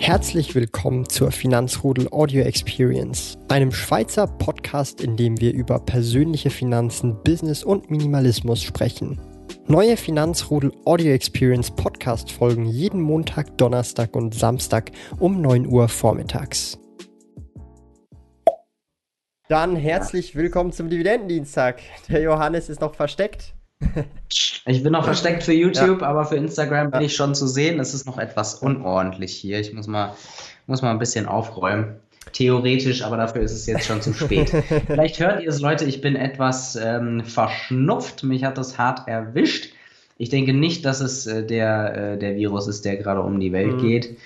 Herzlich willkommen zur Finanzrudel Audio Experience, einem Schweizer Podcast, in dem wir über persönliche Finanzen, Business und Minimalismus sprechen. Neue Finanzrudel Audio Experience Podcast folgen jeden Montag, Donnerstag und Samstag um 9 Uhr vormittags. Dann herzlich willkommen zum Dividendendienstag. Der Johannes ist noch versteckt. Ich bin noch versteckt für YouTube, ja. aber für Instagram bin ich schon zu sehen. Es ist noch etwas unordentlich hier. Ich muss mal, muss mal ein bisschen aufräumen. Theoretisch, aber dafür ist es jetzt schon zu spät. Vielleicht hört ihr es, Leute, ich bin etwas ähm, verschnupft. Mich hat das hart erwischt. Ich denke nicht, dass es äh, der, äh, der Virus ist, der gerade um die Welt mhm. geht,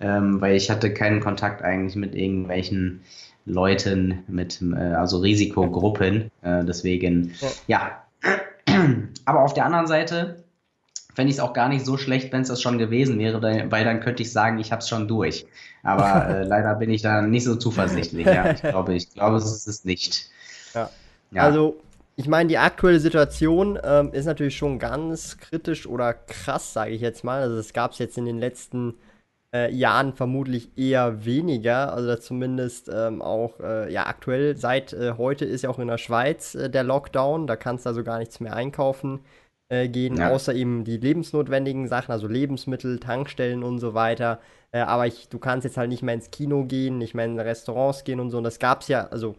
ähm, weil ich hatte keinen Kontakt eigentlich mit irgendwelchen Leuten, mit äh, also Risikogruppen. Äh, deswegen, ja. ja aber auf der anderen Seite fände ich es auch gar nicht so schlecht, wenn es das schon gewesen wäre, weil dann könnte ich sagen, ich habe es schon durch. Aber äh, leider bin ich da nicht so zuversichtlich. Ja, ich glaube, ich glaube, es ist es nicht. Ja. ja. Also, ich meine, die aktuelle Situation ähm, ist natürlich schon ganz kritisch oder krass, sage ich jetzt mal. Also, es gab es jetzt in den letzten äh, Jahren vermutlich eher weniger. Also zumindest ähm, auch äh, ja aktuell seit äh, heute ist ja auch in der Schweiz äh, der Lockdown. Da kannst du also gar nichts mehr einkaufen äh, gehen, ja. außer eben die lebensnotwendigen Sachen, also Lebensmittel, Tankstellen und so weiter. Äh, aber ich, du kannst jetzt halt nicht mehr ins Kino gehen, nicht mehr in Restaurants gehen und so. Und das gab es ja, also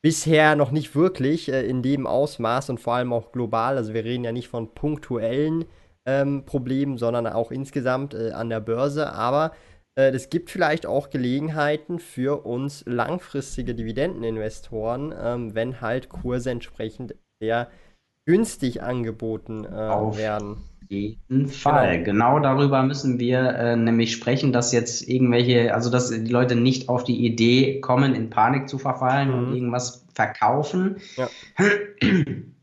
bisher noch nicht wirklich in dem Ausmaß und vor allem auch global. Also wir reden ja nicht von punktuellen ähm, Problem, sondern auch insgesamt äh, an der Börse. Aber äh, es gibt vielleicht auch Gelegenheiten für uns langfristige Dividendeninvestoren, ähm, wenn halt Kurse entsprechend sehr günstig angeboten äh, werden. Auf jeden Fall. Genau. genau, darüber müssen wir äh, nämlich sprechen, dass jetzt irgendwelche, also dass die Leute nicht auf die Idee kommen, in Panik zu verfallen mhm. und irgendwas verkaufen. Ja.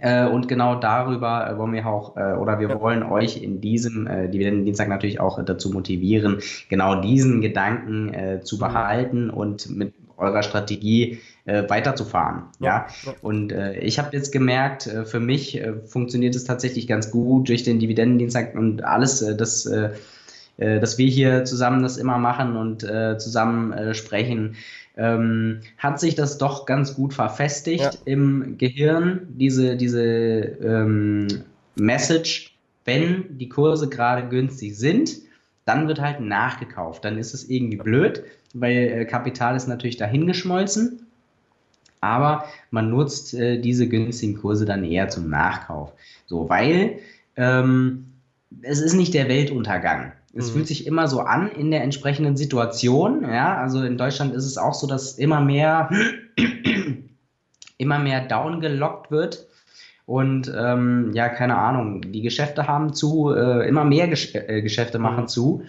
Äh, und genau darüber äh, wollen wir auch, äh, oder wir wollen euch in diesem äh, Dividendendienstag natürlich auch dazu motivieren, genau diesen Gedanken äh, zu mhm. behalten und mit eurer Strategie äh, weiterzufahren. Ja. ja. Und äh, ich habe jetzt gemerkt, äh, für mich funktioniert es tatsächlich ganz gut durch den Dividendendienstag und alles, das, dass wir hier zusammen das immer machen und zusammen sprechen ähm, hat sich das doch ganz gut verfestigt ja. im Gehirn, diese, diese ähm, Message, wenn die Kurse gerade günstig sind, dann wird halt nachgekauft. Dann ist es irgendwie blöd, weil äh, Kapital ist natürlich dahingeschmolzen. Aber man nutzt äh, diese günstigen Kurse dann eher zum Nachkauf. So, weil ähm, es ist nicht der Weltuntergang. Es mhm. fühlt sich immer so an in der entsprechenden Situation. Ja, also in Deutschland ist es auch so, dass immer mehr, immer mehr downgelockt wird. Und ähm, ja, keine Ahnung, die Geschäfte haben zu, äh, immer mehr Gesch äh, Geschäfte machen mhm. zu.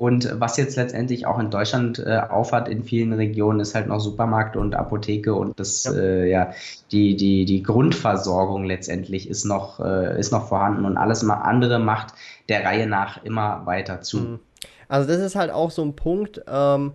Und was jetzt letztendlich auch in Deutschland äh, aufhat in vielen Regionen, ist halt noch Supermarkt und Apotheke und das, ja, äh, ja die, die, die Grundversorgung letztendlich ist noch, äh, ist noch vorhanden und alles andere macht der Reihe nach immer weiter zu. Mhm. Also das ist halt auch so ein Punkt, ähm,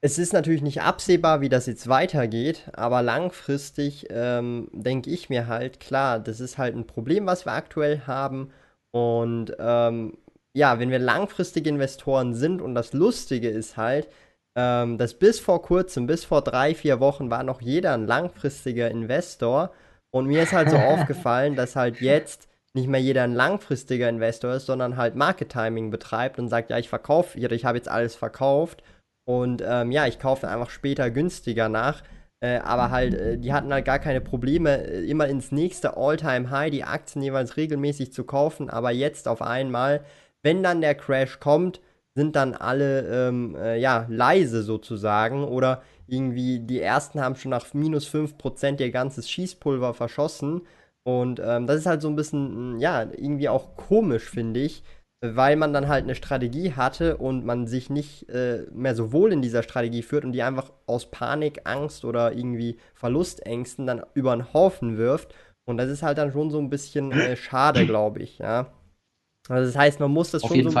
es ist natürlich nicht absehbar, wie das jetzt weitergeht, aber langfristig ähm, denke ich mir halt, klar, das ist halt ein Problem, was wir aktuell haben und ähm, ja, wenn wir langfristige Investoren sind und das Lustige ist halt, ähm, dass bis vor kurzem, bis vor drei, vier Wochen war noch jeder ein langfristiger Investor und mir ist halt so aufgefallen, dass halt jetzt nicht mehr jeder ein langfristiger Investor ist, sondern halt Market Timing betreibt und sagt, ja, ich verkaufe, ich habe jetzt alles verkauft und ähm, ja, ich kaufe einfach später günstiger nach. Äh, aber halt, äh, die hatten halt gar keine Probleme, äh, immer ins nächste All-Time-High die Aktien jeweils regelmäßig zu kaufen. Aber jetzt auf einmal wenn dann der Crash kommt, sind dann alle ähm, äh, ja, leise sozusagen oder irgendwie die ersten haben schon nach minus 5% ihr ganzes Schießpulver verschossen. Und ähm, das ist halt so ein bisschen, ja, irgendwie auch komisch, finde ich, weil man dann halt eine Strategie hatte und man sich nicht äh, mehr so wohl in dieser Strategie führt und die einfach aus Panik, Angst oder irgendwie Verlustängsten dann über den Haufen wirft. Und das ist halt dann schon so ein bisschen äh, schade, glaube ich, ja. Also das heißt, man muss das schon, so,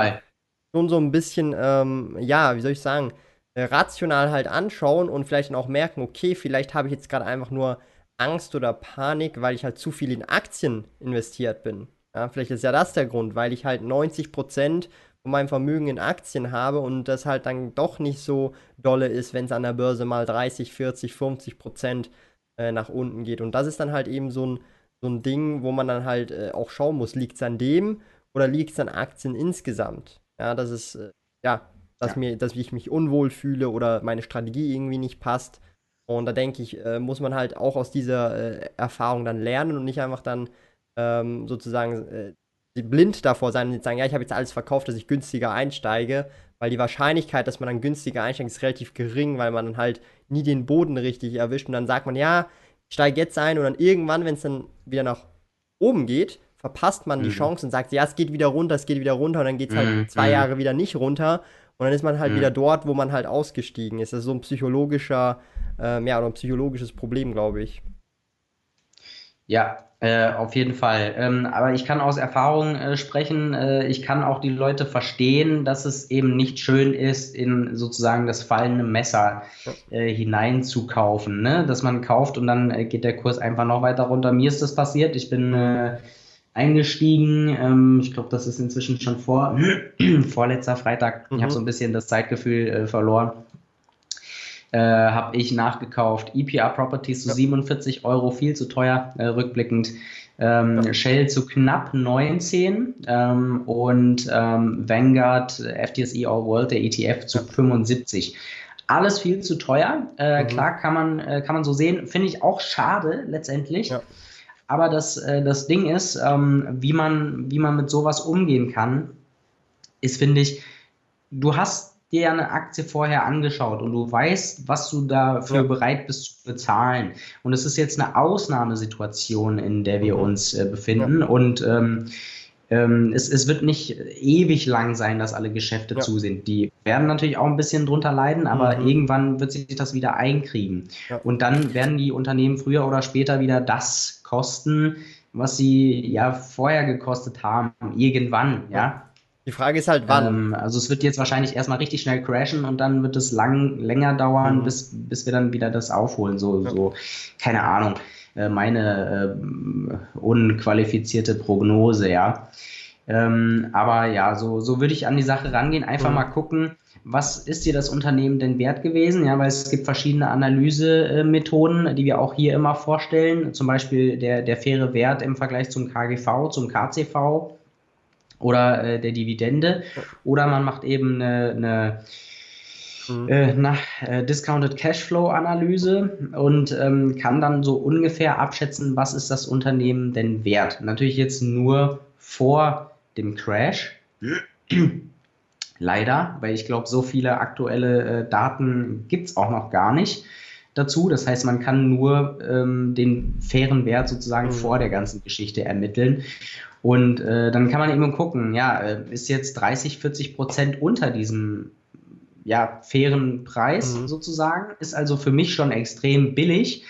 schon so ein bisschen, ähm, ja, wie soll ich sagen, äh, rational halt anschauen und vielleicht dann auch merken, okay, vielleicht habe ich jetzt gerade einfach nur Angst oder Panik, weil ich halt zu viel in Aktien investiert bin. Ja, vielleicht ist ja das der Grund, weil ich halt 90% von meinem Vermögen in Aktien habe und das halt dann doch nicht so dolle ist, wenn es an der Börse mal 30, 40, 50 Prozent äh, nach unten geht. Und das ist dann halt eben so ein, so ein Ding, wo man dann halt äh, auch schauen muss, liegt es an dem oder liegt es an Aktien insgesamt? Ja, das ist, äh, ja, dass, ja. Mir, dass ich mich unwohl fühle oder meine Strategie irgendwie nicht passt. Und da denke ich, äh, muss man halt auch aus dieser äh, Erfahrung dann lernen und nicht einfach dann ähm, sozusagen blind davor sein und sagen, ja, ich habe jetzt alles verkauft, dass ich günstiger einsteige, weil die Wahrscheinlichkeit, dass man dann günstiger einsteigt, ist relativ gering, weil man dann halt nie den Boden richtig erwischt und dann sagt man, ja, ich steige jetzt ein und dann irgendwann, wenn es dann wieder nach oben geht, verpasst man mhm. die Chance und sagt, ja, es geht wieder runter, es geht wieder runter und dann geht es halt mhm. zwei mhm. Jahre wieder nicht runter und dann ist man halt mhm. wieder dort, wo man halt ausgestiegen ist. Das ist so ein psychologischer, ähm, ja, oder ein psychologisches Problem, glaube ich. Ja, äh, auf jeden Fall. Ähm, aber ich kann aus Erfahrung äh, sprechen. Äh, ich kann auch die Leute verstehen, dass es eben nicht schön ist, in sozusagen das fallende Messer äh, hineinzukaufen. Ne? Dass man kauft und dann äh, geht der Kurs einfach noch weiter runter. Mir ist das passiert. Ich bin äh, eingestiegen. Ähm, ich glaube, das ist inzwischen schon vor vorletzter Freitag. Mhm. Ich habe so ein bisschen das Zeitgefühl verloren äh, habe ich nachgekauft. EPR Properties zu ja. 47 Euro, viel zu teuer, äh, rückblickend. Ähm, ja. Shell zu knapp 19 ähm, und ähm, Vanguard FTSE All World, der ETF, zu ja. 75. Alles viel zu teuer. Äh, mhm. Klar kann man, äh, kann man so sehen. Finde ich auch schade letztendlich. Ja. Aber das, äh, das Ding ist, ähm, wie, man, wie man mit sowas umgehen kann, ist, finde ich, du hast dir eine Aktie vorher angeschaut und du weißt, was du dafür ja. bereit bist zu bezahlen. Und es ist jetzt eine Ausnahmesituation, in der wir mhm. uns äh, befinden. Ja. Und ähm, ähm, es, es, wird nicht ewig lang sein, dass alle Geschäfte ja. zu sind. Die werden natürlich auch ein bisschen drunter leiden, aber mhm. irgendwann wird sich das wieder einkriegen. Und dann werden die Unternehmen früher oder später wieder das kosten, was sie ja vorher gekostet haben, irgendwann, ja. Die Frage ist halt, wann. Ähm, also es wird jetzt wahrscheinlich erstmal richtig schnell crashen und dann wird es lang, länger dauern, mhm. bis, bis wir dann wieder das aufholen. So, ja. so keine Ahnung, äh, meine äh, unqualifizierte Prognose, ja. Ähm, aber ja, so, so würde ich an die Sache rangehen. Einfach mhm. mal gucken, was ist dir das Unternehmen denn wert gewesen? Ja, weil es gibt verschiedene Analysemethoden, die wir auch hier immer vorstellen. Zum Beispiel der, der faire Wert im Vergleich zum KGV, zum KCV oder äh, der Dividende. Oder man macht eben eine, eine mhm. äh, nach äh, Discounted Cashflow Analyse und ähm, kann dann so ungefähr abschätzen, was ist das Unternehmen denn wert. Natürlich jetzt nur vor dem Crash. Leider, weil ich glaube, so viele aktuelle äh, Daten gibt es auch noch gar nicht dazu. Das heißt, man kann nur ähm, den fairen Wert sozusagen mhm. vor der ganzen Geschichte ermitteln. Und äh, dann kann man eben gucken, ja, äh, ist jetzt 30, 40 Prozent unter diesem ja, fairen Preis mhm. sozusagen, ist also für mich schon extrem billig.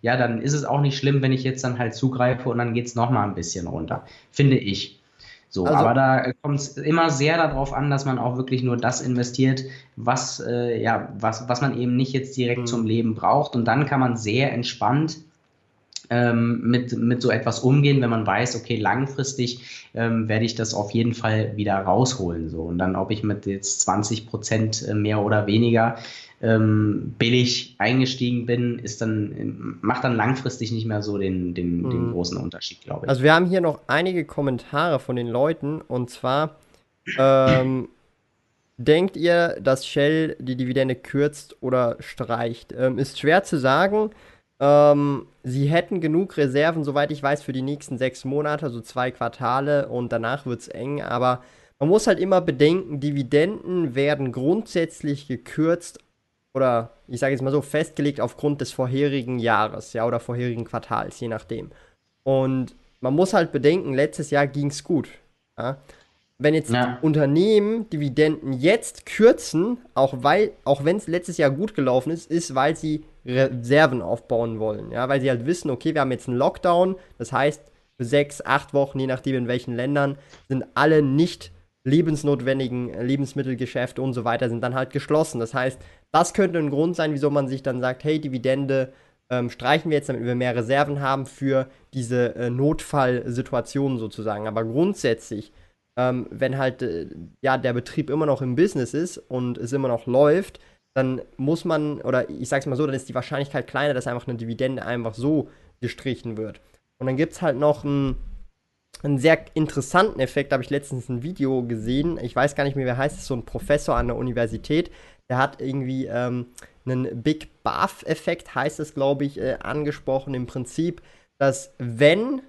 Ja, dann ist es auch nicht schlimm, wenn ich jetzt dann halt zugreife und dann geht es nochmal ein bisschen runter, finde ich. So, also, aber da kommt es immer sehr darauf an, dass man auch wirklich nur das investiert, was, äh, ja, was, was man eben nicht jetzt direkt mhm. zum Leben braucht. Und dann kann man sehr entspannt ähm, mit, mit so etwas umgehen, wenn man weiß, okay, langfristig ähm, werde ich das auf jeden Fall wieder rausholen. So. Und dann, ob ich mit jetzt 20 Prozent äh, mehr oder weniger ähm, billig eingestiegen bin, ist dann, macht dann langfristig nicht mehr so den, den, mhm. den großen Unterschied, glaube ich. Also wir haben hier noch einige Kommentare von den Leuten und zwar ähm, denkt ihr, dass Shell die Dividende kürzt oder streicht? Ähm, ist schwer zu sagen. Ähm, sie hätten genug Reserven, soweit ich weiß, für die nächsten sechs Monate, also zwei Quartale und danach wird es eng. Aber man muss halt immer bedenken, Dividenden werden grundsätzlich gekürzt oder ich sage jetzt mal so festgelegt aufgrund des vorherigen Jahres, ja, oder vorherigen Quartals, je nachdem. Und man muss halt bedenken, letztes Jahr ging es gut. Ja? Wenn jetzt ja. Unternehmen Dividenden jetzt kürzen, auch weil, auch wenn es letztes Jahr gut gelaufen ist, ist, weil sie Reserven aufbauen wollen. Ja, weil sie halt wissen, okay, wir haben jetzt einen Lockdown, das heißt, für sechs, acht Wochen, je nachdem in welchen Ländern, sind alle nicht lebensnotwendigen Lebensmittelgeschäfte und so weiter sind dann halt geschlossen. Das heißt, das könnte ein Grund sein, wieso man sich dann sagt, hey, Dividende ähm, streichen wir jetzt, damit wir mehr Reserven haben für diese äh, Notfallsituationen sozusagen. Aber grundsätzlich ähm, wenn halt äh, ja der Betrieb immer noch im Business ist und es immer noch läuft, dann muss man, oder ich sag's mal so, dann ist die Wahrscheinlichkeit kleiner, dass einfach eine Dividende einfach so gestrichen wird. Und dann gibt es halt noch einen, einen sehr interessanten Effekt, habe ich letztens ein Video gesehen, ich weiß gar nicht mehr, wer heißt, ist so ein Professor an der Universität, der hat irgendwie ähm, einen Big Buff-Effekt, heißt es, glaube ich, äh, angesprochen. Im Prinzip, dass wenn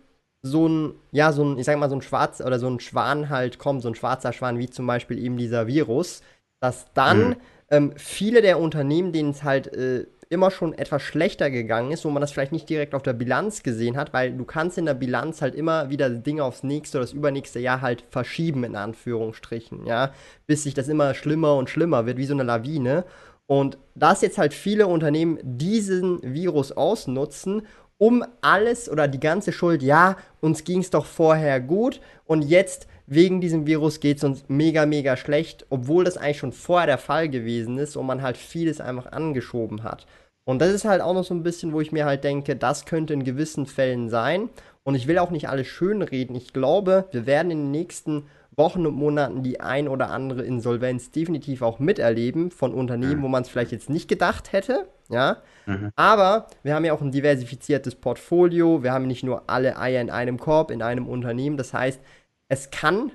so ein, ja, so ein, ich sag mal, so ein Schwarz oder so ein Schwan halt kommt, so ein schwarzer Schwan, wie zum Beispiel eben dieser Virus, dass dann mhm. ähm, viele der Unternehmen, denen es halt äh, immer schon etwas schlechter gegangen ist, wo man das vielleicht nicht direkt auf der Bilanz gesehen hat, weil du kannst in der Bilanz halt immer wieder Dinge aufs nächste oder das übernächste Jahr halt verschieben, in Anführungsstrichen, ja, bis sich das immer schlimmer und schlimmer wird, wie so eine Lawine. Und dass jetzt halt viele Unternehmen diesen Virus ausnutzen, um alles oder die ganze Schuld, ja, uns ging es doch vorher gut und jetzt wegen diesem Virus geht es uns mega, mega schlecht, obwohl das eigentlich schon vorher der Fall gewesen ist und man halt vieles einfach angeschoben hat. Und das ist halt auch noch so ein bisschen, wo ich mir halt denke, das könnte in gewissen Fällen sein. Und ich will auch nicht alles schönreden. Ich glaube, wir werden in den nächsten Wochen und Monaten die ein oder andere Insolvenz definitiv auch miterleben von Unternehmen, mhm. wo man es vielleicht jetzt nicht gedacht hätte. Ja. Mhm. Aber wir haben ja auch ein diversifiziertes Portfolio. Wir haben nicht nur alle Eier in einem Korb, in einem Unternehmen. Das heißt, es kann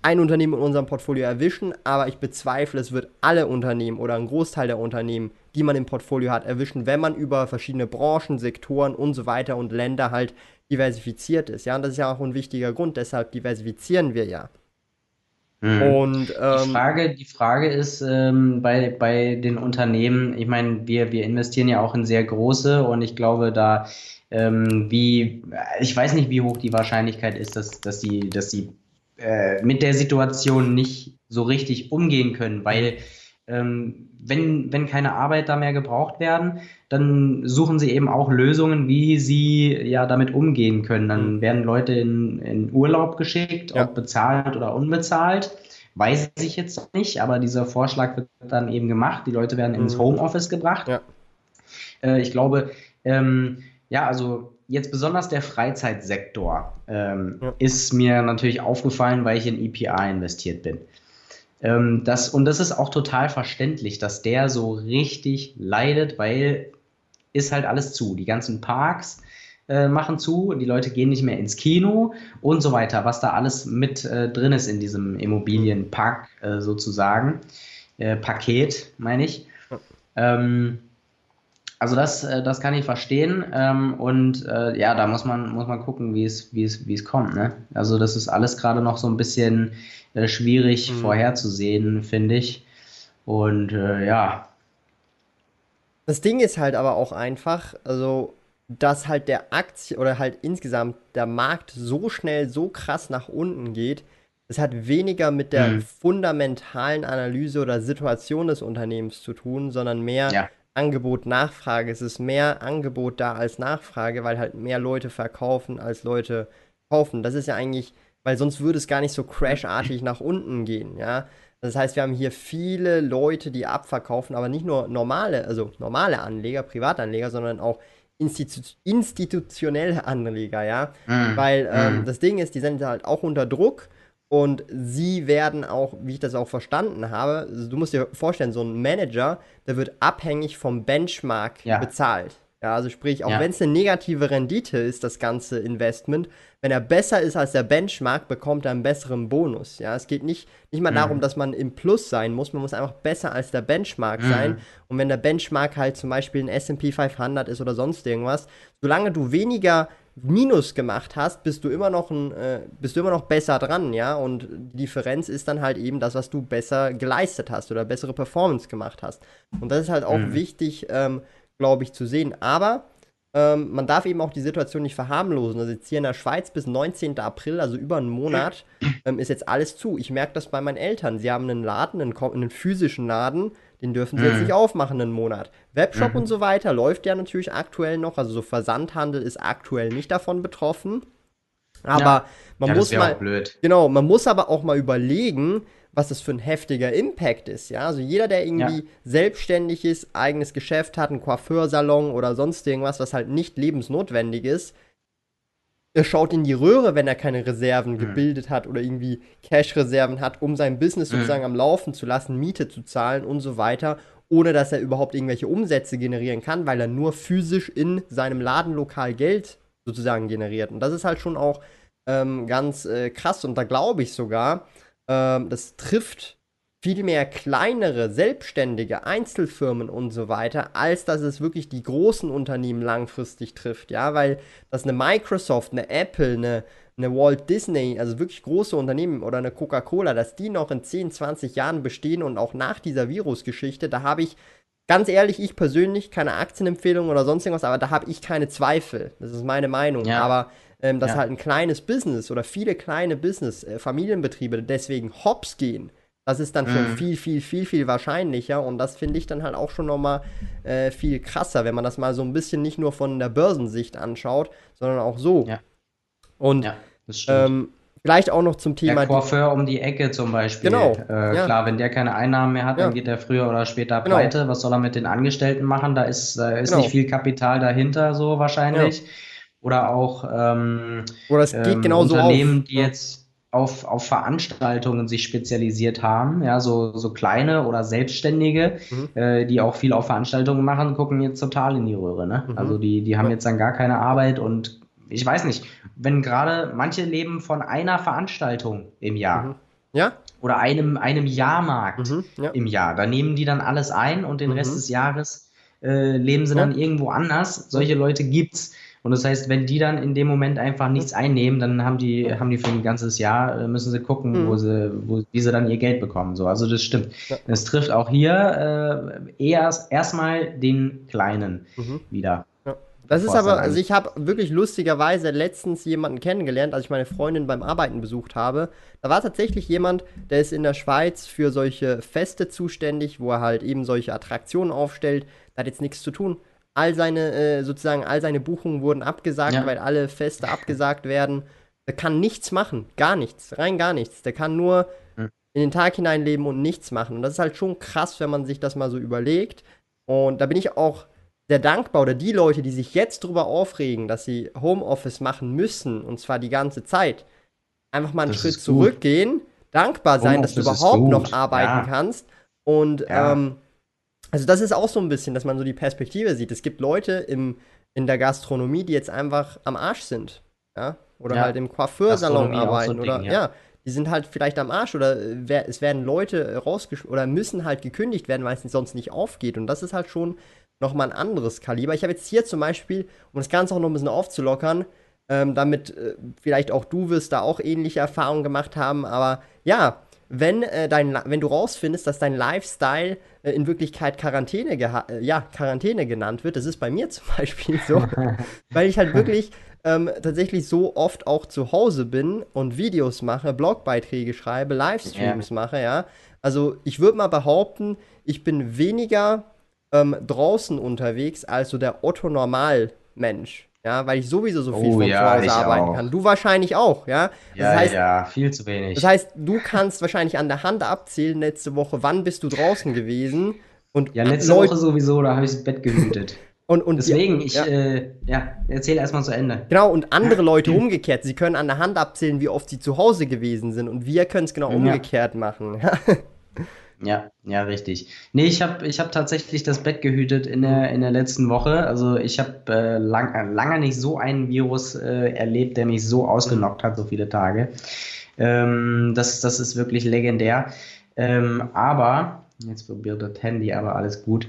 ein Unternehmen in unserem Portfolio erwischen, aber ich bezweifle, es wird alle Unternehmen oder einen Großteil der Unternehmen, die man im Portfolio hat, erwischen, wenn man über verschiedene Branchen, Sektoren und so weiter und Länder halt diversifiziert ist. Ja, und das ist ja auch ein wichtiger Grund, deshalb diversifizieren wir ja. Mhm. Und ähm, die, Frage, die Frage ist ähm, bei, bei den Unternehmen, ich meine, wir, wir investieren ja auch in sehr große und ich glaube, da ähm, wie, ich weiß nicht, wie hoch die Wahrscheinlichkeit ist, dass, dass sie, dass sie äh, mit der Situation nicht so richtig umgehen können, weil ähm, wenn, wenn keine Arbeiter mehr gebraucht werden, dann suchen sie eben auch Lösungen, wie sie ja damit umgehen können. Dann mhm. werden Leute in, in Urlaub geschickt, ja. ob bezahlt oder unbezahlt. Weiß ich jetzt nicht, aber dieser Vorschlag wird dann eben gemacht. Die Leute werden ins mhm. Homeoffice gebracht. Ja. Äh, ich glaube, ähm, ja, also jetzt besonders der Freizeitsektor ähm, ja. ist mir natürlich aufgefallen, weil ich in EPA investiert bin. Ähm, das, und das ist auch total verständlich, dass der so richtig leidet, weil ist halt alles zu. Die ganzen Parks äh, machen zu, die Leute gehen nicht mehr ins Kino und so weiter, was da alles mit äh, drin ist in diesem Immobilienpark äh, sozusagen. Äh, Paket, meine ich. Ähm, also das, äh, das kann ich verstehen. Ähm, und äh, ja, da muss man, muss man gucken, wie es, wie es, wie es kommt. Ne? Also das ist alles gerade noch so ein bisschen äh, schwierig mhm. vorherzusehen, finde ich. Und äh, ja. Das Ding ist halt aber auch einfach, also dass halt der Aktie oder halt insgesamt der Markt so schnell, so krass nach unten geht, es hat weniger mit der mhm. fundamentalen Analyse oder Situation des Unternehmens zu tun, sondern mehr ja. Angebot, Nachfrage. Es ist mehr Angebot da als Nachfrage, weil halt mehr Leute verkaufen als Leute kaufen. Das ist ja eigentlich, weil sonst würde es gar nicht so crashartig nach unten gehen, ja. Das heißt, wir haben hier viele Leute, die abverkaufen, aber nicht nur normale, also normale Anleger, Privatanleger, sondern auch Institu institutionelle Anleger, ja. Mhm. Weil ähm, mhm. das Ding ist, die sind halt auch unter Druck und sie werden auch, wie ich das auch verstanden habe, du musst dir vorstellen, so ein Manager, der wird abhängig vom Benchmark ja. bezahlt. Ja, also sprich, auch ja. wenn es eine negative Rendite ist, das ganze Investment, wenn er besser ist als der Benchmark, bekommt er einen besseren Bonus. Ja, es geht nicht, nicht mal mhm. darum, dass man im Plus sein muss, man muss einfach besser als der Benchmark mhm. sein. Und wenn der Benchmark halt zum Beispiel ein SP 500 ist oder sonst irgendwas, solange du weniger Minus gemacht hast, bist du immer noch ein, äh, bist du immer noch besser dran, ja. Und die Differenz ist dann halt eben das, was du besser geleistet hast oder bessere Performance gemacht hast. Und das ist halt auch mhm. wichtig, ähm, glaube ich, zu sehen. Aber ähm, man darf eben auch die Situation nicht verharmlosen. Also jetzt hier in der Schweiz bis 19. April, also über einen Monat, ähm, ist jetzt alles zu. Ich merke das bei meinen Eltern. Sie haben einen Laden, einen, einen physischen Laden, den dürfen sie mhm. jetzt nicht aufmachen einen Monat. Webshop mhm. und so weiter läuft ja natürlich aktuell noch. Also so Versandhandel ist aktuell nicht davon betroffen. Aber ja. man ja, muss mal. Genau, man muss aber auch mal überlegen, was das für ein heftiger Impact ist. Ja, also jeder, der irgendwie ja. selbstständig ist, eigenes Geschäft hat, einen Coiffeursalon oder sonst irgendwas, was halt nicht lebensnotwendig ist, er schaut in die Röhre, wenn er keine Reserven mhm. gebildet hat oder irgendwie Cash-Reserven hat, um sein Business mhm. sozusagen am Laufen zu lassen, Miete zu zahlen und so weiter, ohne dass er überhaupt irgendwelche Umsätze generieren kann, weil er nur physisch in seinem Ladenlokal Geld sozusagen generiert. Und das ist halt schon auch ähm, ganz äh, krass. Und da glaube ich sogar, ähm, das trifft viel mehr kleinere, selbstständige Einzelfirmen und so weiter, als dass es wirklich die großen Unternehmen langfristig trifft, ja, weil das eine Microsoft, eine Apple, eine, eine Walt Disney, also wirklich große Unternehmen oder eine Coca-Cola, dass die noch in 10, 20 Jahren bestehen und auch nach dieser Virusgeschichte, da habe ich ganz ehrlich, ich persönlich, keine Aktienempfehlung oder sonst irgendwas, aber da habe ich keine Zweifel. Das ist meine Meinung. Ja. Aber ähm, dass ja. halt ein kleines Business oder viele kleine Business, äh, Familienbetriebe deswegen hops gehen, das ist dann schon mhm. viel, viel, viel, viel wahrscheinlicher und das finde ich dann halt auch schon nochmal äh, viel krasser, wenn man das mal so ein bisschen nicht nur von der Börsensicht anschaut, sondern auch so. Ja. Und ja, ähm, vielleicht auch noch zum Thema. Der Coiffeur um die Ecke zum Beispiel. Genau. Äh, ja. Klar, wenn der keine Einnahmen mehr hat, dann geht er früher oder später genau. pleite. Was soll er mit den Angestellten machen? Da ist, da ist genau. nicht viel Kapital dahinter, so wahrscheinlich. Oder auch ähm, Oder es geht ähm, genau Unternehmen, auf. die jetzt auf, auf Veranstaltungen sich spezialisiert haben, ja, so, so kleine oder Selbstständige, mhm. äh, die auch viel auf Veranstaltungen machen, gucken jetzt total in die Röhre, ne? Mhm. Also die, die haben jetzt dann gar keine Arbeit und ich weiß nicht, wenn gerade manche leben von einer Veranstaltung im Jahr. Mhm. Ja. Oder einem, einem Jahrmarkt mhm. ja. im Jahr. Da nehmen die dann alles ein und den Rest mhm. des Jahres äh, leben sie ja. dann irgendwo anders. Solche Leute gibt's. Und das heißt, wenn die dann in dem Moment einfach nichts einnehmen, dann haben die, haben die für ein ganzes Jahr, äh, müssen sie gucken, mhm. wo sie, wo, wie sie dann ihr Geld bekommen. So, also das stimmt. Ja. Das trifft auch hier äh, eher erstmal den Kleinen mhm. wieder. Das ist aber, also ich habe wirklich lustigerweise letztens jemanden kennengelernt, als ich meine Freundin beim Arbeiten besucht habe. Da war tatsächlich jemand, der ist in der Schweiz für solche Feste zuständig, wo er halt eben solche Attraktionen aufstellt. Da hat jetzt nichts zu tun all seine, äh, sozusagen, all seine Buchungen wurden abgesagt, ja. weil alle Feste abgesagt werden. Der kann nichts machen, gar nichts, rein gar nichts. Der kann nur mhm. in den Tag hineinleben und nichts machen. Und das ist halt schon krass, wenn man sich das mal so überlegt. Und da bin ich auch sehr dankbar oder die Leute, die sich jetzt darüber aufregen, dass sie Homeoffice machen müssen, und zwar die ganze Zeit, einfach mal einen das Schritt zurückgehen, dankbar sein, dass du überhaupt noch arbeiten ja. kannst. Und ja. ähm, also das ist auch so ein bisschen, dass man so die Perspektive sieht. Es gibt Leute im, in der Gastronomie, die jetzt einfach am Arsch sind. Ja? Oder ja. halt im Coiffeursalon arbeiten. So oder Ding, ja. ja. die sind halt vielleicht am Arsch oder äh, es werden Leute rausgeschmissen oder müssen halt gekündigt werden, weil es sonst nicht aufgeht. Und das ist halt schon nochmal ein anderes Kaliber. Ich habe jetzt hier zum Beispiel, um das Ganze auch noch ein bisschen aufzulockern, ähm, damit äh, vielleicht auch du wirst da auch ähnliche Erfahrungen gemacht haben, aber ja, wenn, äh, dein, wenn du rausfindest, dass dein Lifestyle äh, in Wirklichkeit Quarantäne, äh, ja, Quarantäne genannt wird, das ist bei mir zum Beispiel so, weil ich halt wirklich ähm, tatsächlich so oft auch zu Hause bin und Videos mache, Blogbeiträge schreibe, Livestreams ja. mache, ja. Also ich würde mal behaupten, ich bin weniger ähm, draußen unterwegs als so der Otto-Normal-Mensch. Ja, weil ich sowieso so viel oh, von ja, zu Hause arbeiten auch. kann. Du wahrscheinlich auch, ja? Das ja, heißt, ja, viel zu wenig. Das heißt, du kannst wahrscheinlich an der Hand abzählen, letzte Woche, wann bist du draußen gewesen? Und ja, letzte Leute, Woche sowieso, da habe ich das Bett gehütet. Und, und Deswegen, ich, ja, äh, ja erzähle erstmal zu Ende. Genau, und andere Leute umgekehrt. Sie können an der Hand abzählen, wie oft sie zu Hause gewesen sind. Und wir können es genau umgekehrt machen. Ja, ja, richtig. Nee, ich habe ich hab tatsächlich das Bett gehütet in der, in der letzten Woche. Also ich habe äh, lang, lange nicht so einen Virus äh, erlebt, der mich so ausgenockt hat, so viele Tage. Ähm, das, das ist wirklich legendär. Ähm, aber, jetzt probiert das Handy, aber alles gut.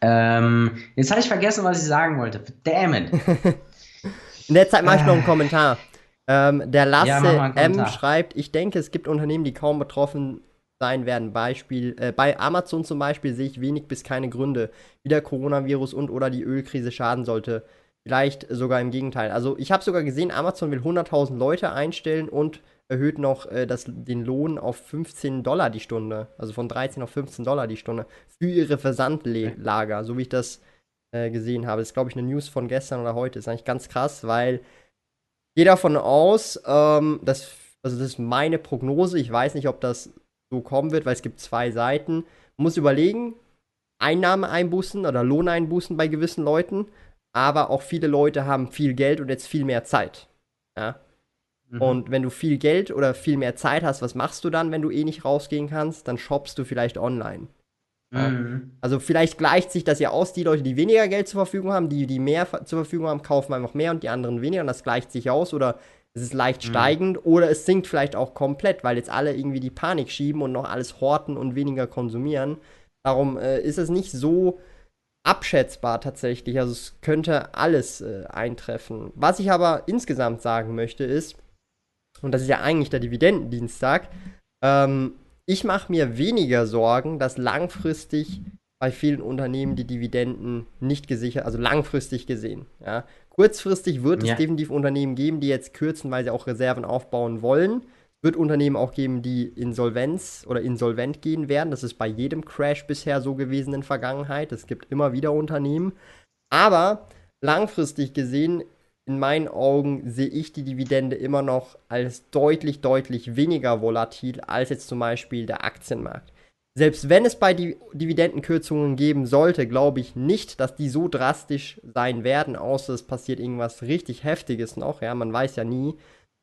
Ähm, jetzt habe ich vergessen, was ich sagen wollte. Verdammt. in der Zeit mache ich noch einen Kommentar. Ähm, der Lasse ja, M schreibt, ich denke, es gibt Unternehmen, die kaum betroffen sein werden. Beispiel, äh, bei Amazon zum Beispiel sehe ich wenig bis keine Gründe, wie der Coronavirus und oder die Ölkrise schaden sollte. Vielleicht sogar im Gegenteil. Also ich habe sogar gesehen, Amazon will 100.000 Leute einstellen und erhöht noch äh, das, den Lohn auf 15 Dollar die Stunde. Also von 13 auf 15 Dollar die Stunde. Für ihre Versandlager, so wie ich das äh, gesehen habe. Das ist, glaube ich, eine News von gestern oder heute. Das ist eigentlich ganz krass, weil gehe davon aus, ähm, dass, also das ist meine Prognose. Ich weiß nicht, ob das so kommen wird, weil es gibt zwei Seiten. Man muss überlegen, Einnahmeeinbußen oder Lohneinbußen bei gewissen Leuten. aber auch viele Leute haben viel Geld und jetzt viel mehr Zeit. Ja. Mhm. Und wenn du viel Geld oder viel mehr Zeit hast, was machst du dann, wenn du eh nicht rausgehen kannst? Dann shoppst du vielleicht online. Mhm. Also vielleicht gleicht sich das ja aus, die Leute, die weniger Geld zur Verfügung haben, die, die mehr zur Verfügung haben, kaufen einfach mehr und die anderen weniger und das gleicht sich aus oder es ist leicht mhm. steigend oder es sinkt vielleicht auch komplett, weil jetzt alle irgendwie die Panik schieben und noch alles horten und weniger konsumieren. Darum äh, ist es nicht so abschätzbar tatsächlich. Also es könnte alles äh, eintreffen. Was ich aber insgesamt sagen möchte ist, und das ist ja eigentlich der Dividendendienstag, ähm, ich mache mir weniger Sorgen, dass langfristig bei vielen Unternehmen die Dividenden nicht gesichert, also langfristig gesehen. Ja. Kurzfristig wird ja. es definitiv Unternehmen geben, die jetzt kürzen, weil sie auch Reserven aufbauen wollen. Es wird Unternehmen auch geben, die Insolvenz oder insolvent gehen werden. Das ist bei jedem Crash bisher so gewesen in der Vergangenheit. Es gibt immer wieder Unternehmen. Aber langfristig gesehen in meinen Augen sehe ich die Dividende immer noch als deutlich, deutlich weniger volatil als jetzt zum Beispiel der Aktienmarkt. Selbst wenn es bei die Dividendenkürzungen geben sollte, glaube ich nicht, dass die so drastisch sein werden, außer es passiert irgendwas richtig Heftiges noch. Ja, man weiß ja nie.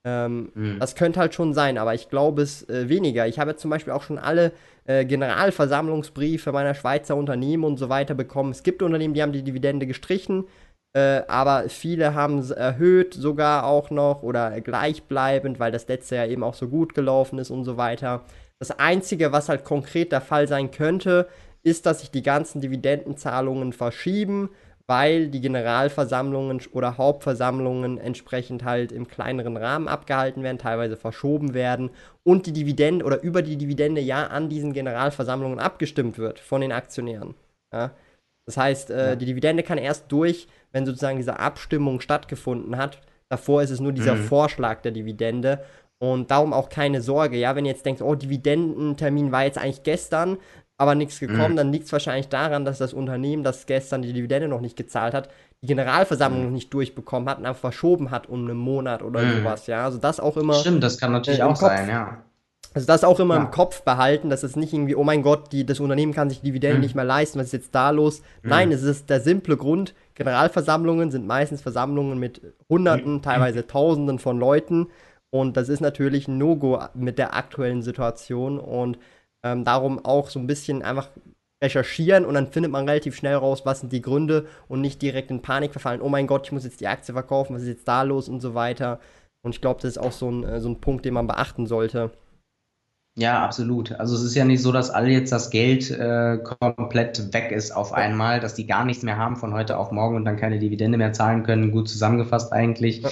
Ähm, mhm. Das könnte halt schon sein, aber ich glaube es äh, weniger. Ich habe zum Beispiel auch schon alle äh, Generalversammlungsbriefe meiner Schweizer Unternehmen und so weiter bekommen. Es gibt Unternehmen, die haben die Dividende gestrichen. Äh, aber viele haben es erhöht sogar auch noch oder gleichbleibend, weil das letzte Jahr eben auch so gut gelaufen ist und so weiter. Das Einzige, was halt konkret der Fall sein könnte, ist, dass sich die ganzen Dividendenzahlungen verschieben, weil die Generalversammlungen oder Hauptversammlungen entsprechend halt im kleineren Rahmen abgehalten werden, teilweise verschoben werden und die Dividende oder über die Dividende ja an diesen Generalversammlungen abgestimmt wird von den Aktionären. Ja? Das heißt, äh, ja. die Dividende kann erst durch, wenn sozusagen diese Abstimmung stattgefunden hat. Davor ist es nur dieser mhm. Vorschlag der Dividende. Und darum auch keine Sorge, ja, wenn ihr jetzt denkt, oh, Dividendentermin war jetzt eigentlich gestern, aber nichts gekommen, mhm. dann liegt es wahrscheinlich daran, dass das Unternehmen, das gestern die Dividende noch nicht gezahlt hat, die Generalversammlung mhm. noch nicht durchbekommen hat und einfach verschoben hat um einen Monat oder mhm. sowas, ja. Also das auch immer. Stimmt, das kann natürlich äh, auch Kopf, sein, ja. Also das auch immer ja. im Kopf behalten, dass es nicht irgendwie, oh mein Gott, die, das Unternehmen kann sich Dividenden mhm. nicht mehr leisten, was ist jetzt da los? Mhm. Nein, es ist der simple Grund, Generalversammlungen sind meistens Versammlungen mit Hunderten, mhm. teilweise Tausenden von Leuten und das ist natürlich ein No-Go mit der aktuellen Situation und ähm, darum auch so ein bisschen einfach recherchieren und dann findet man relativ schnell raus, was sind die Gründe und nicht direkt in Panik verfallen. Oh mein Gott, ich muss jetzt die Aktie verkaufen, was ist jetzt da los und so weiter. Und ich glaube, das ist auch so ein, äh, so ein Punkt, den man beachten sollte. Ja, absolut. Also es ist ja nicht so, dass alle jetzt das Geld äh, komplett weg ist auf einmal, dass die gar nichts mehr haben von heute auf morgen und dann keine Dividende mehr zahlen können. Gut zusammengefasst eigentlich. Ja.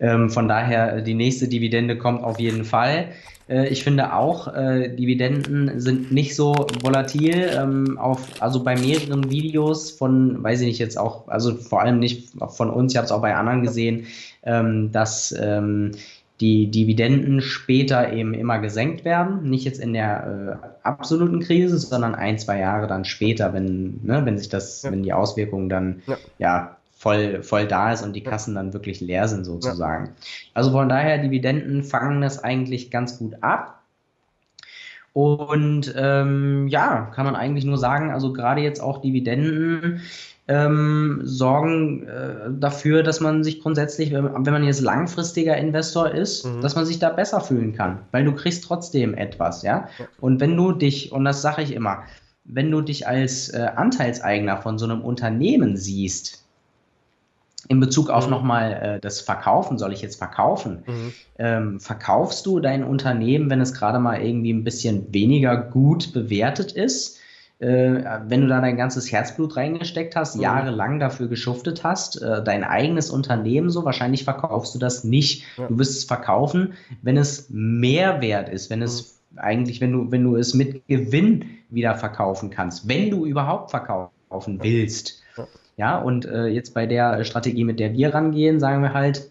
Ähm, von daher, die nächste Dividende kommt auf jeden Fall. Äh, ich finde auch, äh, Dividenden sind nicht so volatil. Ähm, auf, also bei mehreren Videos von, weiß ich nicht jetzt auch, also vor allem nicht von uns, ich habe es auch bei anderen gesehen, ähm, dass ähm, die Dividenden später eben immer gesenkt werden. Nicht jetzt in der äh, absoluten Krise, sondern ein, zwei Jahre dann später, wenn, ne, wenn sich das, ja. wenn die Auswirkungen dann ja. ja voll, voll da ist und die Kassen dann wirklich leer sind sozusagen. Ja. Also von daher, Dividenden fangen das eigentlich ganz gut ab. Und ähm, ja, kann man eigentlich nur sagen, also gerade jetzt auch Dividenden ähm, sorgen äh, dafür, dass man sich grundsätzlich, wenn, wenn, man jetzt langfristiger Investor ist, mhm. dass man sich da besser fühlen kann, weil du kriegst trotzdem etwas, ja. Und wenn du dich, und das sage ich immer, wenn du dich als äh, Anteilseigner von so einem Unternehmen siehst, in Bezug auf mhm. nochmal äh, das Verkaufen, soll ich jetzt verkaufen? Mhm. Ähm, verkaufst du dein Unternehmen, wenn es gerade mal irgendwie ein bisschen weniger gut bewertet ist? Äh, wenn du da dein ganzes Herzblut reingesteckt hast, mhm. jahrelang dafür geschuftet hast, äh, dein eigenes Unternehmen so, wahrscheinlich verkaufst du das nicht. Ja. Du wirst es verkaufen, wenn es mehr wert ist, wenn es mhm. eigentlich, wenn du, wenn du es mit Gewinn wieder verkaufen kannst, wenn du überhaupt verkaufen willst. Ja, und äh, jetzt bei der Strategie, mit der wir rangehen, sagen wir halt,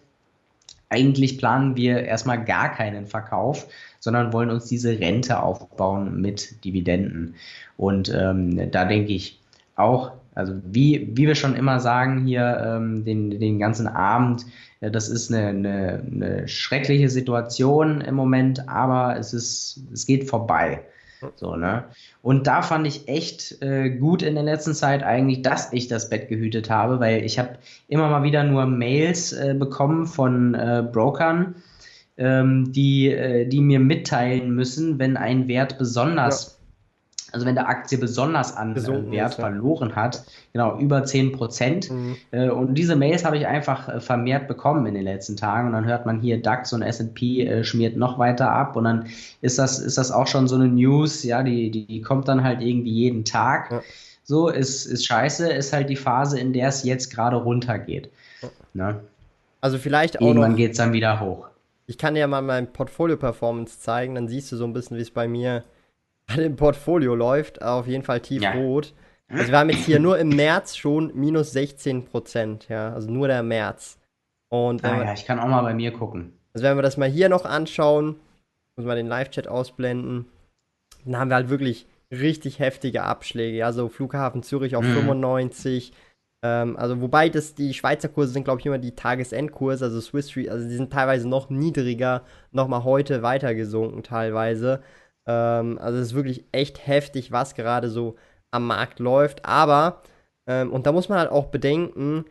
eigentlich planen wir erstmal gar keinen Verkauf, sondern wollen uns diese Rente aufbauen mit Dividenden. Und ähm, da denke ich auch, also wie, wie wir schon immer sagen hier ähm, den, den ganzen Abend, äh, das ist eine, eine, eine schreckliche Situation im Moment, aber es, ist, es geht vorbei. So, ne? Und da fand ich echt äh, gut in der letzten Zeit eigentlich, dass ich das Bett gehütet habe, weil ich habe immer mal wieder nur Mails äh, bekommen von äh, Brokern, ähm, die, äh, die mir mitteilen müssen, wenn ein Wert besonders. Also wenn der Aktie besonders an Gesunken Wert ist, ja. verloren hat, genau, über 10 Prozent. Mhm. Äh, und diese Mails habe ich einfach äh, vermehrt bekommen in den letzten Tagen. Und dann hört man hier, DAX und SP äh, schmiert noch weiter ab. Und dann ist das, ist das auch schon so eine News, ja, die, die, kommt dann halt irgendwie jeden Tag. Ja. So, ist, ist scheiße, ist halt die Phase, in der es jetzt gerade runtergeht. Ne? Also vielleicht auch Irgendwann geht es dann wieder hoch. Ich kann dir ja mal mein Portfolio-Performance zeigen, dann siehst du so ein bisschen, wie es bei mir im Portfolio läuft. Auf jeden Fall tiefrot. Ja. Also wir haben jetzt hier nur im März schon minus 16 Prozent, ja, also nur der März. Und ah, wir, ja, ich kann auch mal bei mir gucken. Also wenn wir das mal hier noch anschauen, muss man den Live-Chat ausblenden, dann haben wir halt wirklich richtig heftige Abschläge. Ja, so Flughafen Zürich auf mhm. 95, ähm, also wobei das die Schweizer Kurse sind, glaube ich, immer die Tagesendkurse, also Swiss Re, also die sind teilweise noch niedriger, nochmal heute weiter gesunken teilweise. Ähm, also es ist wirklich echt heftig, was gerade so am Markt läuft. Aber, ähm, und da muss man halt auch bedenken,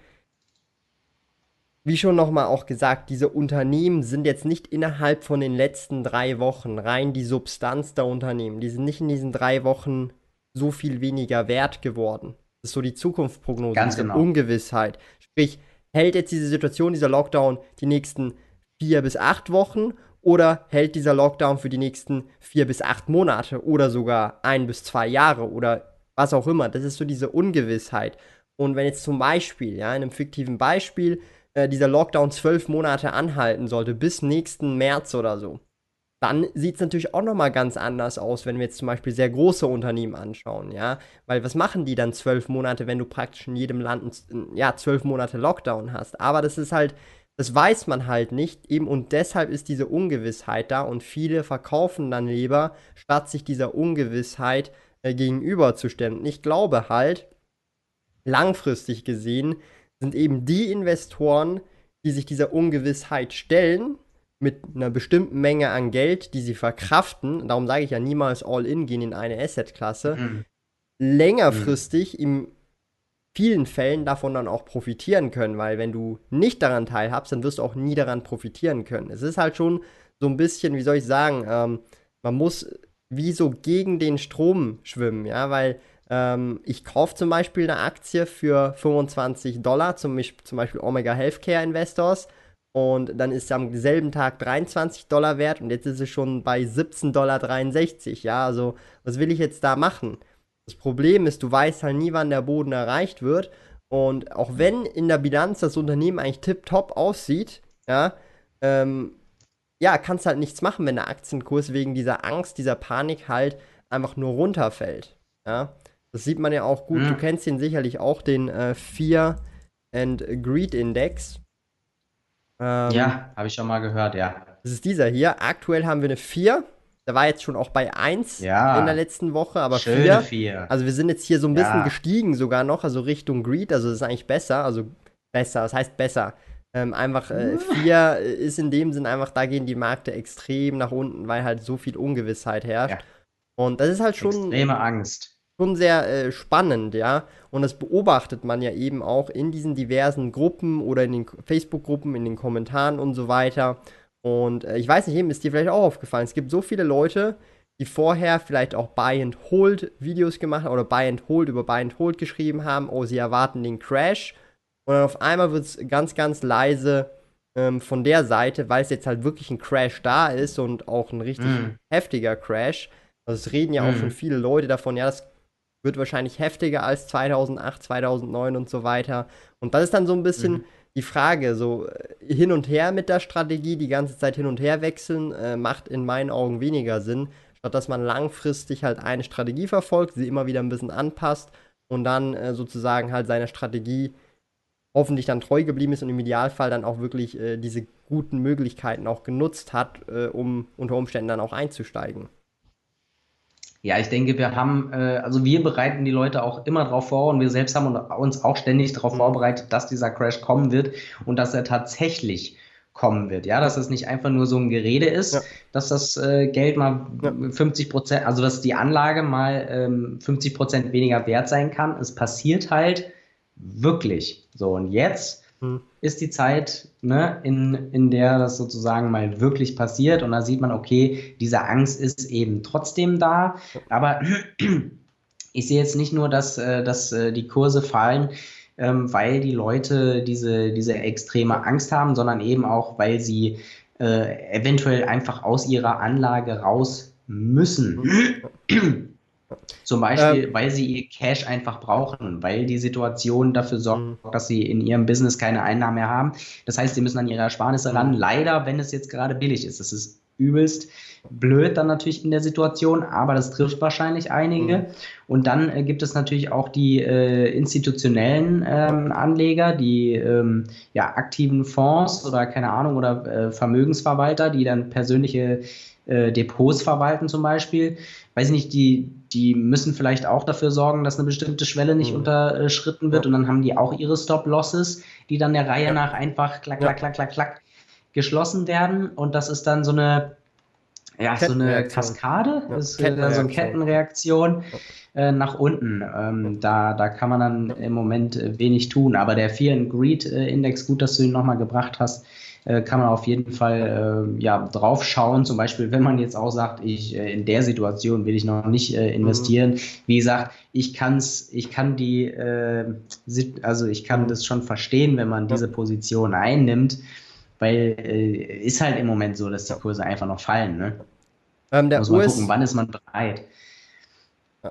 wie schon nochmal auch gesagt, diese Unternehmen sind jetzt nicht innerhalb von den letzten drei Wochen rein die Substanz der Unternehmen. Die sind nicht in diesen drei Wochen so viel weniger wert geworden. Das ist so die Zukunftsprognose, Ganz diese genau. Ungewissheit. Sprich, hält jetzt diese Situation, dieser Lockdown die nächsten vier bis acht Wochen oder hält dieser Lockdown für die nächsten vier bis acht Monate oder sogar ein bis zwei Jahre oder was auch immer. Das ist so diese Ungewissheit. Und wenn jetzt zum Beispiel, ja, in einem fiktiven Beispiel, äh, dieser Lockdown zwölf Monate anhalten sollte, bis nächsten März oder so, dann sieht es natürlich auch nochmal ganz anders aus, wenn wir jetzt zum Beispiel sehr große Unternehmen anschauen, ja. Weil was machen die dann zwölf Monate, wenn du praktisch in jedem Land ja, zwölf Monate Lockdown hast? Aber das ist halt, das weiß man halt nicht, eben und deshalb ist diese Ungewissheit da und viele verkaufen dann lieber, statt sich dieser Ungewissheit äh, gegenüberzustellen. Ich glaube halt, langfristig gesehen, sind eben die Investoren, die sich dieser Ungewissheit stellen, mit einer bestimmten Menge an Geld, die sie verkraften, darum sage ich ja niemals All-In gehen in eine Asset-Klasse, mhm. längerfristig mhm. in vielen Fällen davon dann auch profitieren können, weil wenn du nicht daran teilhabst, dann wirst du auch nie daran profitieren können. Es ist halt schon so ein bisschen, wie soll ich sagen, ähm, man muss wie so gegen den Strom schwimmen, ja, weil ähm, ich kaufe zum Beispiel eine Aktie für 25 Dollar, zum, zum Beispiel Omega Healthcare Investors, und dann ist es am selben Tag 23 Dollar wert und jetzt ist es schon bei 17,63 Dollar. Ja, also was will ich jetzt da machen? Das Problem ist, du weißt halt nie, wann der Boden erreicht wird. Und auch wenn in der Bilanz das Unternehmen eigentlich tipptopp aussieht, ja, ähm, ja, kannst halt nichts machen, wenn der Aktienkurs wegen dieser Angst, dieser Panik halt einfach nur runterfällt. Ja, das sieht man ja auch gut. Mhm. Du kennst ihn sicherlich auch, den äh, Fear and Greed Index. Ähm, ja, habe ich schon mal gehört, ja. Das ist dieser hier. Aktuell haben wir eine 4. Der war jetzt schon auch bei 1 ja, in der letzten Woche, aber 4. 4. Also wir sind jetzt hier so ein bisschen ja. gestiegen sogar noch, also Richtung Greed, also das ist eigentlich besser, also besser, das heißt besser. Ähm, einfach 4 äh, ist in dem Sinn einfach, da gehen die Märkte extrem nach unten, weil halt so viel Ungewissheit herrscht. Ja. Und das ist halt schon. Extreme Angst schon sehr äh, spannend, ja. Und das beobachtet man ja eben auch in diesen diversen Gruppen oder in den Facebook-Gruppen, in den Kommentaren und so weiter. Und äh, ich weiß nicht, eben ist dir vielleicht auch aufgefallen, es gibt so viele Leute, die vorher vielleicht auch Buy and Hold Videos gemacht haben oder Buy and Hold über Buy and Hold geschrieben haben, oh, sie erwarten den Crash. Und dann auf einmal wird es ganz, ganz leise ähm, von der Seite, weil es jetzt halt wirklich ein Crash da ist und auch ein richtig mm. heftiger Crash. Also es reden ja mm. auch mhm. schon viele Leute davon, ja, das wird wahrscheinlich heftiger als 2008, 2009 und so weiter. Und das ist dann so ein bisschen mhm. Die Frage, so äh, hin und her mit der Strategie, die ganze Zeit hin und her wechseln, äh, macht in meinen Augen weniger Sinn, statt dass man langfristig halt eine Strategie verfolgt, sie immer wieder ein bisschen anpasst und dann äh, sozusagen halt seiner Strategie hoffentlich dann treu geblieben ist und im Idealfall dann auch wirklich äh, diese guten Möglichkeiten auch genutzt hat, äh, um unter Umständen dann auch einzusteigen. Ja, ich denke, wir haben, äh, also wir bereiten die Leute auch immer darauf vor und wir selbst haben uns auch ständig darauf mhm. vorbereitet, dass dieser Crash kommen wird und dass er tatsächlich kommen wird, ja, dass es nicht einfach nur so ein Gerede ist, ja. dass das äh, Geld mal ja. 50 Prozent, also dass die Anlage mal ähm, 50 Prozent weniger wert sein kann. Es passiert halt wirklich. So, und jetzt hm. ist die Zeit, ne, in, in der das sozusagen mal wirklich passiert. Und da sieht man, okay, diese Angst ist eben trotzdem da. Aber ich sehe jetzt nicht nur, dass, äh, dass äh, die Kurse fallen, ähm, weil die Leute diese, diese extreme Angst haben, sondern eben auch, weil sie äh, eventuell einfach aus ihrer Anlage raus müssen. Zum Beispiel, ähm, weil sie ihr Cash einfach brauchen, weil die Situation dafür sorgt, mhm. dass sie in ihrem Business keine Einnahmen mehr haben. Das heißt, sie müssen an ihre Ersparnisse ran. Leider, wenn es jetzt gerade billig ist. Das ist übelst blöd dann natürlich in der Situation, aber das trifft wahrscheinlich einige. Mhm. Und dann äh, gibt es natürlich auch die äh, institutionellen ähm, Anleger, die ähm, ja, aktiven Fonds oder keine Ahnung oder äh, Vermögensverwalter, die dann persönliche äh, Depots verwalten zum Beispiel. Weiß ich nicht, die, die müssen vielleicht auch dafür sorgen, dass eine bestimmte Schwelle nicht mhm. unterschritten wird. Und dann haben die auch ihre Stop-Losses, die dann der Reihe ja. nach einfach klack, klack, klack, klack, klack geschlossen werden. Und das ist dann so eine ja, so eine Kaskade, ja, ist äh, so eine Kettenreaktion. Äh, nach unten. Ähm, da, da kann man dann im Moment äh, wenig tun. Aber der Fear and Greed äh, Index, gut, dass du ihn nochmal gebracht hast, äh, kann man auf jeden Fall äh, ja, drauf schauen. Zum Beispiel, wenn man jetzt auch sagt, ich in der Situation will ich noch nicht investieren. Mhm. Wie gesagt, ich kann's, ich kann die, also ich kann das schon verstehen, wenn man diese Position einnimmt weil äh, ist halt im Moment so, dass die Kurse einfach noch fallen. Ne? Ähm, Muss man US gucken, wann ist man bereit?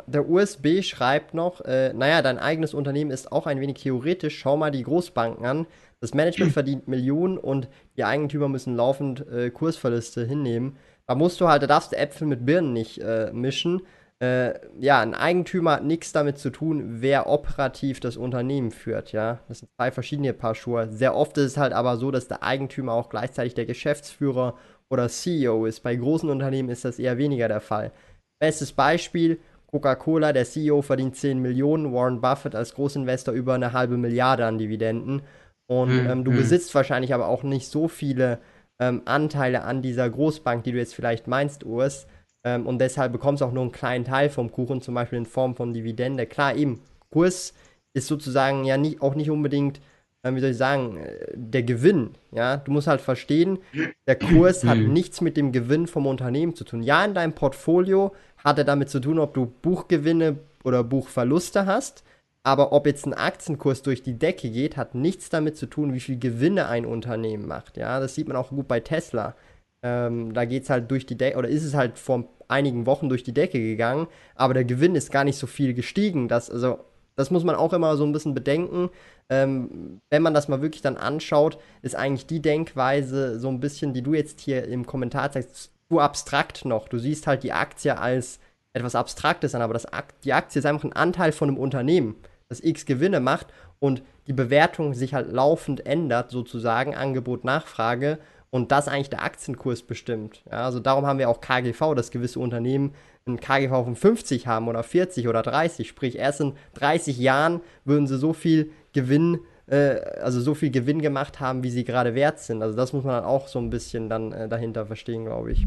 Der USB schreibt noch, äh, naja, dein eigenes Unternehmen ist auch ein wenig theoretisch. Schau mal die Großbanken an. Das Management verdient Millionen und die Eigentümer müssen laufend äh, Kursverluste hinnehmen. Da musst du halt, da darfst du Äpfel mit Birnen nicht äh, mischen. Äh, ja, ein Eigentümer hat nichts damit zu tun, wer operativ das Unternehmen führt, ja. Das sind zwei verschiedene Paar Schuhe. Sehr oft ist es halt aber so, dass der Eigentümer auch gleichzeitig der Geschäftsführer oder CEO ist. Bei großen Unternehmen ist das eher weniger der Fall. Bestes Beispiel, Coca-Cola, der CEO verdient 10 Millionen, Warren Buffett als Großinvestor über eine halbe Milliarde an Dividenden. Und hm, ähm, du hm. besitzt wahrscheinlich aber auch nicht so viele ähm, Anteile an dieser Großbank, die du jetzt vielleicht meinst, Urs. Ähm, und deshalb bekommst du auch nur einen kleinen Teil vom Kuchen, zum Beispiel in Form von Dividende. Klar, eben, Kurs ist sozusagen ja nie, auch nicht unbedingt wie soll ich sagen, äh, der Gewinn, ja, du musst halt verstehen, der Kurs hat mhm. nichts mit dem Gewinn vom Unternehmen zu tun. Ja, in deinem Portfolio hat er damit zu tun, ob du Buchgewinne oder Buchverluste hast, aber ob jetzt ein Aktienkurs durch die Decke geht, hat nichts damit zu tun, wie viel Gewinne ein Unternehmen macht. Ja, das sieht man auch gut bei Tesla. Ähm, da geht es halt durch die Decke, oder ist es halt vor einigen Wochen durch die Decke gegangen, aber der Gewinn ist gar nicht so viel gestiegen. Dass, also, das muss man auch immer so ein bisschen bedenken ähm, wenn man das mal wirklich dann anschaut, ist eigentlich die Denkweise so ein bisschen, die du jetzt hier im Kommentar zeigst, zu abstrakt noch. Du siehst halt die Aktie als etwas Abstraktes an, aber das, die Aktie ist einfach ein Anteil von einem Unternehmen, das X Gewinne macht und die Bewertung sich halt laufend ändert, sozusagen, Angebot, Nachfrage und das eigentlich der Aktienkurs bestimmt. Ja, also darum haben wir auch KGV, dass gewisse Unternehmen ein KGV von 50 haben oder 40 oder 30. Sprich, erst in 30 Jahren würden sie so viel Gewinn, äh, also so viel Gewinn gemacht haben, wie sie gerade wert sind. Also das muss man dann auch so ein bisschen dann äh, dahinter verstehen, glaube ich.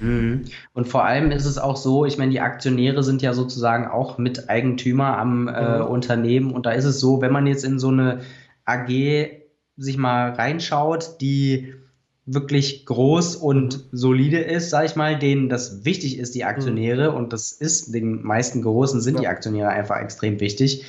Mhm. Und vor allem ist es auch so, ich meine, die Aktionäre sind ja sozusagen auch Miteigentümer am äh, mhm. Unternehmen. Und da ist es so, wenn man jetzt in so eine AG sich mal reinschaut, die wirklich groß und solide ist, sage ich mal, denen das wichtig ist, die Aktionäre, mhm. und das ist den meisten Großen sind ja. die Aktionäre einfach extrem wichtig,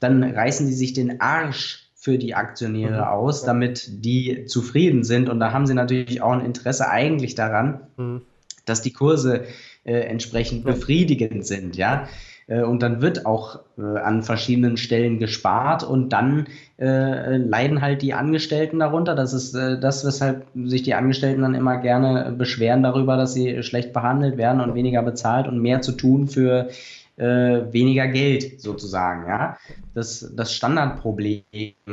dann reißen die sich den Arsch für die Aktionäre mhm. aus, damit die zufrieden sind. Und da haben sie natürlich auch ein Interesse eigentlich daran, mhm. dass die Kurse äh, entsprechend befriedigend sind, ja. Äh, und dann wird auch äh, an verschiedenen Stellen gespart und dann äh, leiden halt die Angestellten darunter. Das ist äh, das, weshalb sich die Angestellten dann immer gerne beschweren darüber, dass sie schlecht behandelt werden und weniger bezahlt und mehr zu tun für äh, weniger Geld sozusagen. Ja, das das Standardproblem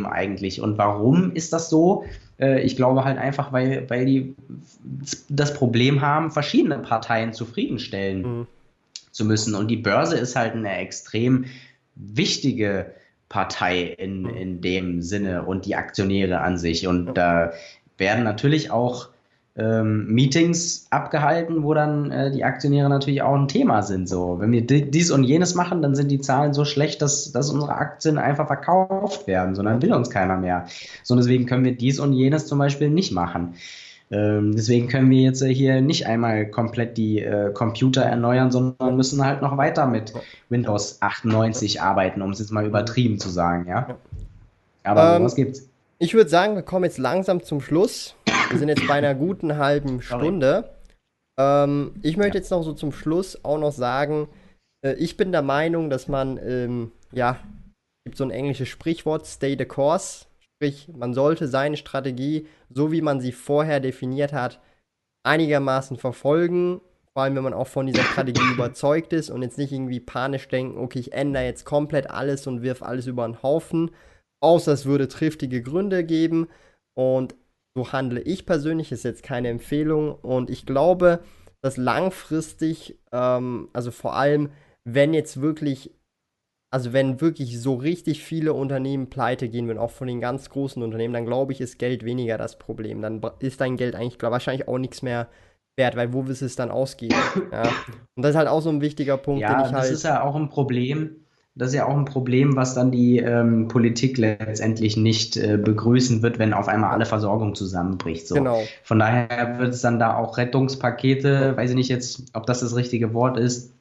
eigentlich. Und warum ist das so? Äh, ich glaube halt einfach, weil, weil die das Problem haben, verschiedene Parteien zufriedenstellen. Mhm zu müssen. Und die Börse ist halt eine extrem wichtige Partei in, in dem Sinne und die Aktionäre an sich. Und da werden natürlich auch ähm, Meetings abgehalten, wo dann äh, die Aktionäre natürlich auch ein Thema sind. So, wenn wir dies und jenes machen, dann sind die Zahlen so schlecht, dass, dass unsere Aktien einfach verkauft werden, sondern will uns keiner mehr. So, deswegen können wir dies und jenes zum Beispiel nicht machen. Ähm, deswegen können wir jetzt hier nicht einmal komplett die äh, Computer erneuern, sondern müssen halt noch weiter mit Windows 98 arbeiten, um es jetzt mal übertrieben zu sagen, ja. Aber ähm, was gibt's? Ich würde sagen, wir kommen jetzt langsam zum Schluss. Wir sind jetzt bei einer guten halben Stunde. Ähm, ich möchte jetzt noch so zum Schluss auch noch sagen, äh, ich bin der Meinung, dass man, ähm, ja, gibt so ein englisches Sprichwort, stay the course. Sprich, man sollte seine Strategie, so wie man sie vorher definiert hat, einigermaßen verfolgen. Vor allem, wenn man auch von dieser Strategie überzeugt ist und jetzt nicht irgendwie panisch denken, okay, ich ändere jetzt komplett alles und wirf alles über den Haufen, außer es würde triftige Gründe geben. Und so handle ich persönlich, ist jetzt keine Empfehlung. Und ich glaube, dass langfristig, ähm, also vor allem, wenn jetzt wirklich, also wenn wirklich so richtig viele Unternehmen pleite gehen würden, auch von den ganz großen Unternehmen, dann glaube ich, ist Geld weniger das Problem. Dann ist dein Geld eigentlich glaub, wahrscheinlich auch nichts mehr wert, weil wo willst du es dann ausgeben? ja. Und das ist halt auch so ein wichtiger Punkt, ja, den ich halt. Das ist ja auch ein Problem das ist ja auch ein Problem, was dann die ähm, Politik letztendlich nicht äh, begrüßen wird, wenn auf einmal alle Versorgung zusammenbricht. So. Genau. Von daher wird es dann da auch Rettungspakete, weiß ich nicht jetzt, ob das das richtige Wort ist.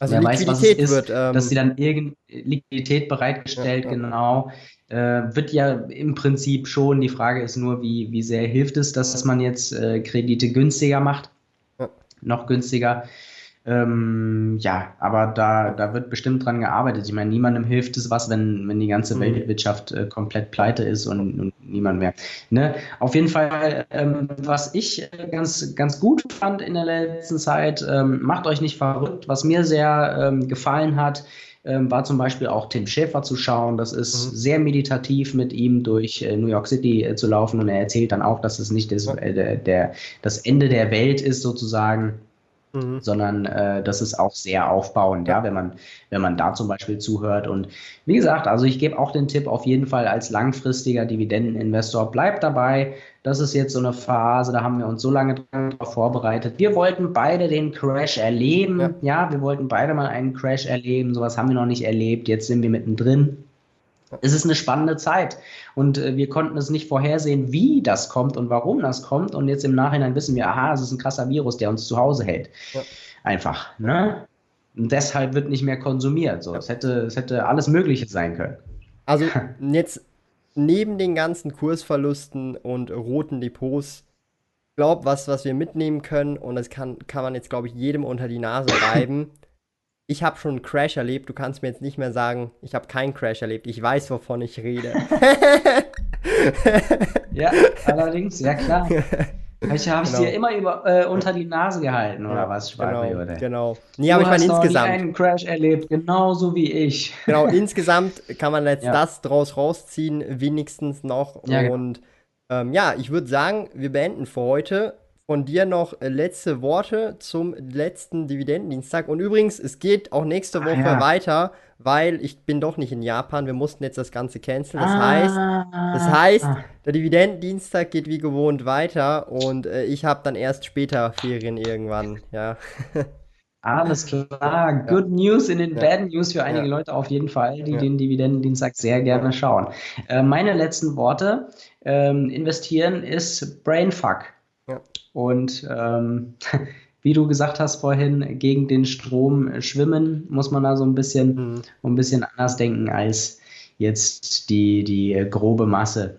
Also Wer Liquidität weiß, was es ist, wird, ähm, dass sie dann irgend Liquidität bereitgestellt, ja, ja. genau. Äh, wird ja im Prinzip schon. Die Frage ist nur, wie, wie sehr hilft es, dass man jetzt äh, Kredite günstiger macht, ja. noch günstiger. Ähm, ja, aber da, da wird bestimmt dran gearbeitet. Ich meine, niemandem hilft es was, wenn, wenn die ganze mhm. Weltwirtschaft äh, komplett pleite ist und, und niemand mehr. Ne? Auf jeden Fall, ähm, was ich äh, ganz, ganz gut fand in der letzten Zeit, ähm, macht euch nicht verrückt. Was mir sehr ähm, gefallen hat, ähm, war zum Beispiel auch Tim Schäfer zu schauen. Das ist mhm. sehr meditativ, mit ihm durch äh, New York City äh, zu laufen und er erzählt dann auch, dass es nicht das, äh, der, der, das Ende der Welt ist, sozusagen Mhm. sondern äh, das ist auch sehr aufbauend, ja, wenn man, wenn man da zum Beispiel zuhört. Und wie gesagt, also ich gebe auch den Tipp auf jeden Fall als langfristiger Dividendeninvestor, bleibt dabei. Das ist jetzt so eine Phase, da haben wir uns so lange darauf vorbereitet. Wir wollten beide den Crash erleben. Ja. ja, wir wollten beide mal einen Crash erleben. Sowas haben wir noch nicht erlebt. Jetzt sind wir mittendrin es ist eine spannende Zeit und äh, wir konnten es nicht vorhersehen, wie das kommt und warum das kommt. Und jetzt im Nachhinein wissen wir, aha, es ist ein krasser Virus, der uns zu Hause hält. Ja. Einfach. Ne? Und deshalb wird nicht mehr konsumiert. So, es, hätte, es hätte alles Mögliche sein können. Also jetzt neben den ganzen Kursverlusten und roten Depots, glaube, was, was wir mitnehmen können, und das kann, kann man jetzt, glaube ich, jedem unter die Nase reiben, ich habe schon einen Crash erlebt, du kannst mir jetzt nicht mehr sagen, ich habe keinen Crash erlebt, ich weiß, wovon ich rede. ja, allerdings, ja klar. Ich habe es genau. dir immer über, äh, unter die Nase gehalten, oder ja, was, Genau, genau. Nee, aber ich meine insgesamt. Du einen Crash erlebt, genauso wie ich. Genau, insgesamt kann man jetzt ja. das draus rausziehen, wenigstens noch. Ja, und ähm, ja, ich würde sagen, wir beenden für heute von dir noch äh, letzte Worte zum letzten Dividendendienstag. Und übrigens, es geht auch nächste ah, Woche ah, ja. weiter, weil ich bin doch nicht in Japan. Wir mussten jetzt das Ganze canceln. Das ah, heißt, das heißt, ah. der Dividendendienstag geht wie gewohnt weiter und äh, ich habe dann erst später Ferien irgendwann. Ja. Alles klar. Good News in den ja. Bad News für einige ja. Leute auf jeden Fall, die ja. den Dividendendienstag sehr gerne schauen. Äh, meine letzten Worte. Ähm, investieren ist Brainfuck. Und ähm, wie du gesagt hast vorhin, gegen den Strom schwimmen, muss man da so ein bisschen, mhm. ein bisschen anders denken als jetzt die, die grobe Masse,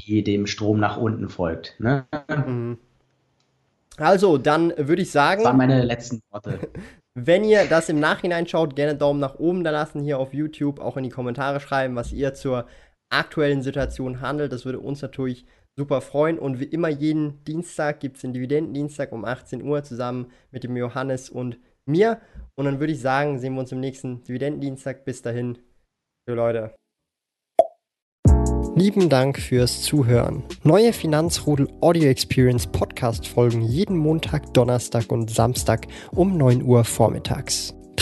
die dem Strom nach unten folgt. Ne? Mhm. Also, dann würde ich sagen. Das waren meine letzten Worte. Wenn ihr das im Nachhinein schaut, gerne Daumen nach oben da lassen hier auf YouTube, auch in die Kommentare schreiben, was ihr zur aktuellen Situation handelt. Das würde uns natürlich super freuen. Und wie immer jeden Dienstag gibt es den Dividendendienstag um 18 Uhr zusammen mit dem Johannes und mir. Und dann würde ich sagen, sehen wir uns im nächsten Dividendendienstag. Bis dahin, für Leute. Lieben Dank fürs Zuhören. Neue Finanzrudel Audio Experience Podcast folgen jeden Montag, Donnerstag und Samstag um 9 Uhr vormittags.